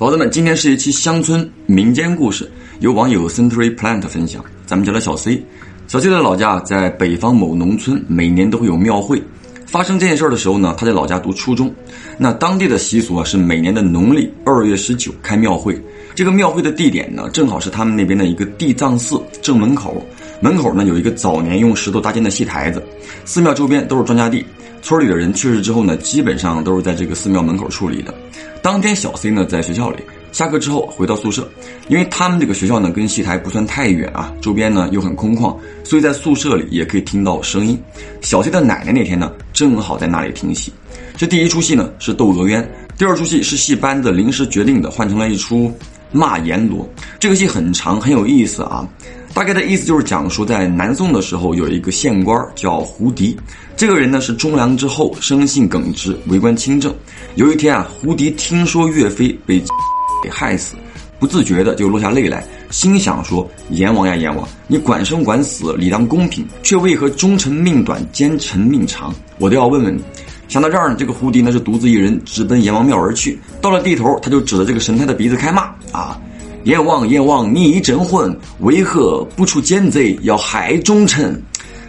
宝子们，今天是一期乡村民间故事，由网友 Century Plant 分享。咱们叫他小 C。小 C 的老家在北方某农村，每年都会有庙会。发生这件事儿的时候呢，他在老家读初中。那当地的习俗啊，是每年的农历二月十九开庙会。这个庙会的地点呢，正好是他们那边的一个地藏寺正门口。门口呢有一个早年用石头搭建的戏台子。寺庙周边都是庄稼地。村里的人去世之后呢，基本上都是在这个寺庙门口处理的。当天小 C 呢在学校里，下课之后回到宿舍，因为他们这个学校呢跟戏台不算太远啊，周边呢又很空旷，所以在宿舍里也可以听到声音。小 C 的奶奶那天呢正好在那里听戏。这第一出戏呢是《窦娥冤》，第二出戏是戏班子临时决定的，换成了一出《骂阎罗》。这个戏很长，很有意思啊。大概的意思就是讲说，在南宋的时候有一个县官叫胡迪，这个人呢是忠良之后，生性耿直，为官清正。有一天啊，胡迪听说岳飞被 给害死，不自觉的就落下泪来，心想说：“阎王呀阎王，你管生管死，理当公平，却为何忠臣命短，奸臣命长？我都要问问你。”想到这儿呢，这个胡迪呢是独自一人直奔阎王庙而去。到了地头，他就指着这个神态的鼻子开骂啊。阎王，阎王，你已证婚，为何不出奸贼，要害忠臣？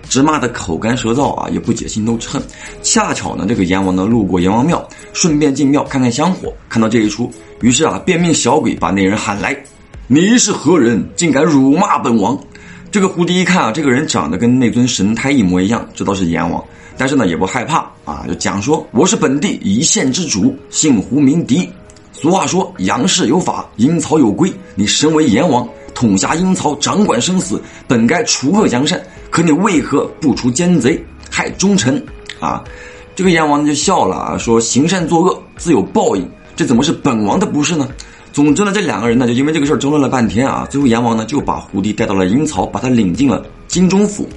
直骂的口干舌燥啊，也不解心头之恨。恰巧呢，这个阎王呢路过阎王庙，顺便进庙看看香火，看到这一出，于是啊，便命小鬼把那人喊来：“你是何人？竟敢辱骂本王？”这个胡迪一看啊，这个人长得跟那尊神胎一模一样，知道是阎王，但是呢也不害怕啊，就讲说：“我是本地一县之主，姓胡名迪。”俗话说：“阳世有法，阴曹有规。”你身为阎王，统辖阴曹，掌管生死，本该除恶扬善。可你为何不除奸贼，害忠臣？啊！这个阎王就笑了啊，说：“行善作恶，自有报应。这怎么是本王的不是呢？”总之呢，这两个人呢，就因为这个事儿争论了半天啊。最后阎王呢，就把胡迪带到了阴曹，把他领进了金钟府。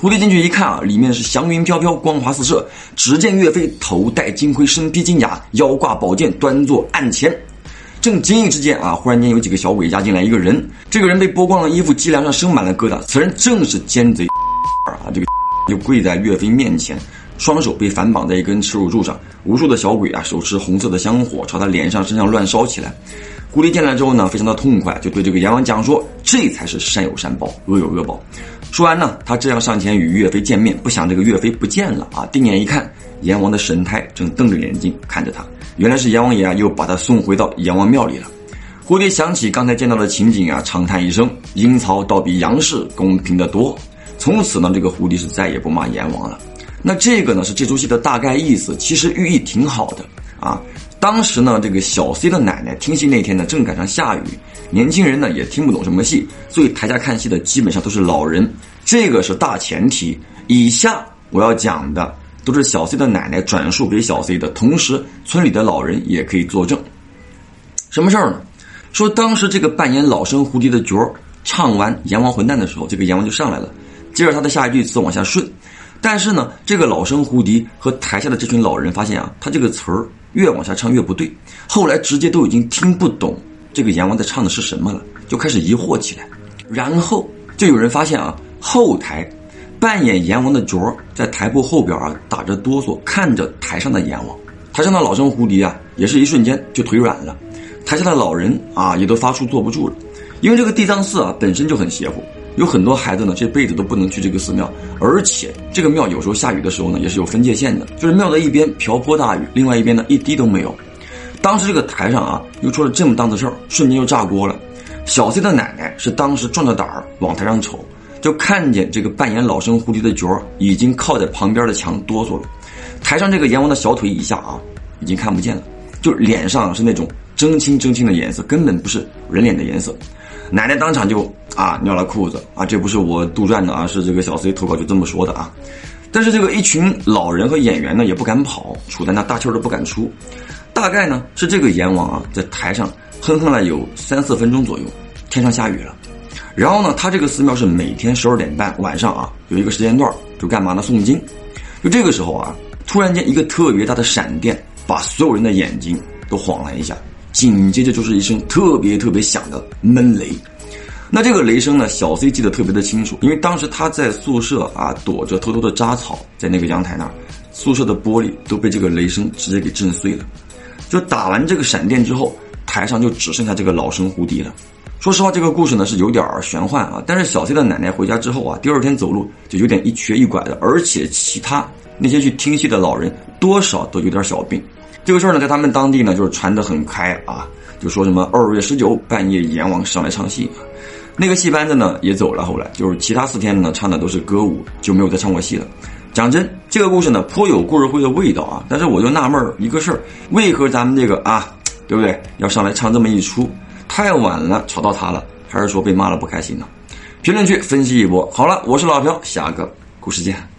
胡迪进去一看啊，里面是祥云飘飘，光华四射。只见岳飞头戴金盔，身披金甲，腰挂宝剑，端坐案前。正惊异之间啊，忽然间有几个小鬼押进来一个人。这个人被剥光了衣服，脊梁上生满了疙瘩。此人正是奸贼 啊！这个 就跪在岳飞面前，双手被反绑在一根耻辱柱上。无数的小鬼啊，手持红色的香火，朝他脸上、身上乱烧起来。狐狸见来之后呢，非常的痛快，就对这个阎王讲说：“这才是善有善报，恶有恶报。”说完呢，他这样上前与岳飞见面，不想这个岳飞不见了啊！定眼一看，阎王的神态正瞪着眼睛看着他，原来是阎王爷啊，又把他送回到阎王庙里了。蝴蝶想起刚才见到的情景啊，长叹一声：“阴曹倒比阳世公平得多。”从此呢，这个狐狸是再也不骂阎王了。那这个呢，是这出戏的大概意思，其实寓意挺好的啊。当时呢，这个小 C 的奶奶听戏那天呢，正赶上下雨，年轻人呢也听不懂什么戏，所以台下看戏的基本上都是老人，这个是大前提。以下我要讲的都是小 C 的奶奶转述给小 C 的，同时村里的老人也可以作证。什么事儿呢？说当时这个扮演老生胡迪的角儿唱完“阎王混蛋”的时候，这个阎王就上来了，接着他的下一句词往下顺，但是呢，这个老生胡迪和台下的这群老人发现啊，他这个词儿。越往下唱越不对，后来直接都已经听不懂这个阎王在唱的是什么了，就开始疑惑起来。然后就有人发现啊，后台扮演阎王的角儿在台布后边啊打着哆嗦，看着台上的阎王。台上的老生胡迪啊，也是一瞬间就腿软了。台下的老人啊，也都发出坐不住了，因为这个地藏寺啊本身就很邪乎。有很多孩子呢，这辈子都不能去这个寺庙，而且这个庙有时候下雨的时候呢，也是有分界线的，就是庙的一边瓢泼大雨，另外一边呢一滴都没有。当时这个台上啊，又出了这么档子事儿，瞬间就炸锅了。小 C 的奶奶是当时壮着胆儿往台上瞅，就看见这个扮演老生胡迪的角儿已经靠在旁边的墙哆嗦了。台上这个阎王的小腿以下啊，已经看不见了，就脸上是那种真青真青的颜色，根本不是人脸的颜色。奶奶当场就啊尿了裤子啊，这不是我杜撰的啊，是这个小 C 投稿就这么说的啊。但是这个一群老人和演员呢也不敢跑，杵在那大气儿都不敢出。大概呢是这个阎王啊在台上哼哼了有三四分钟左右，天上下雨了。然后呢他这个寺庙是每天十二点半晚上啊有一个时间段就干嘛呢诵经。就这个时候啊，突然间一个特别大的闪电把所有人的眼睛都晃了一下。紧接着就是一声特别特别响的闷雷，那这个雷声呢，小 C 记得特别的清楚，因为当时他在宿舍啊躲着偷偷的扎草，在那个阳台那儿，宿舍的玻璃都被这个雷声直接给震碎了。就打完这个闪电之后，台上就只剩下这个老生胡迪了。说实话，这个故事呢是有点玄幻啊。但是小 C 的奶奶回家之后啊，第二天走路就有点一瘸一拐的，而且其他那些去听戏的老人多少都有点小病。这个事儿呢，在他们当地呢就是传得很开啊，就说什么二月十九半夜阎王上来唱戏，那个戏班子呢也走了。后来就是其他四天呢唱的都是歌舞，就没有再唱过戏了。讲真，这个故事呢颇有故事会的味道啊。但是我就纳闷一个事儿，为何咱们这个啊，对不对，要上来唱这么一出？太晚了，吵到他了，还是说被骂了不开心呢？评论区分析一波。好了，我是老朴，下个故事见。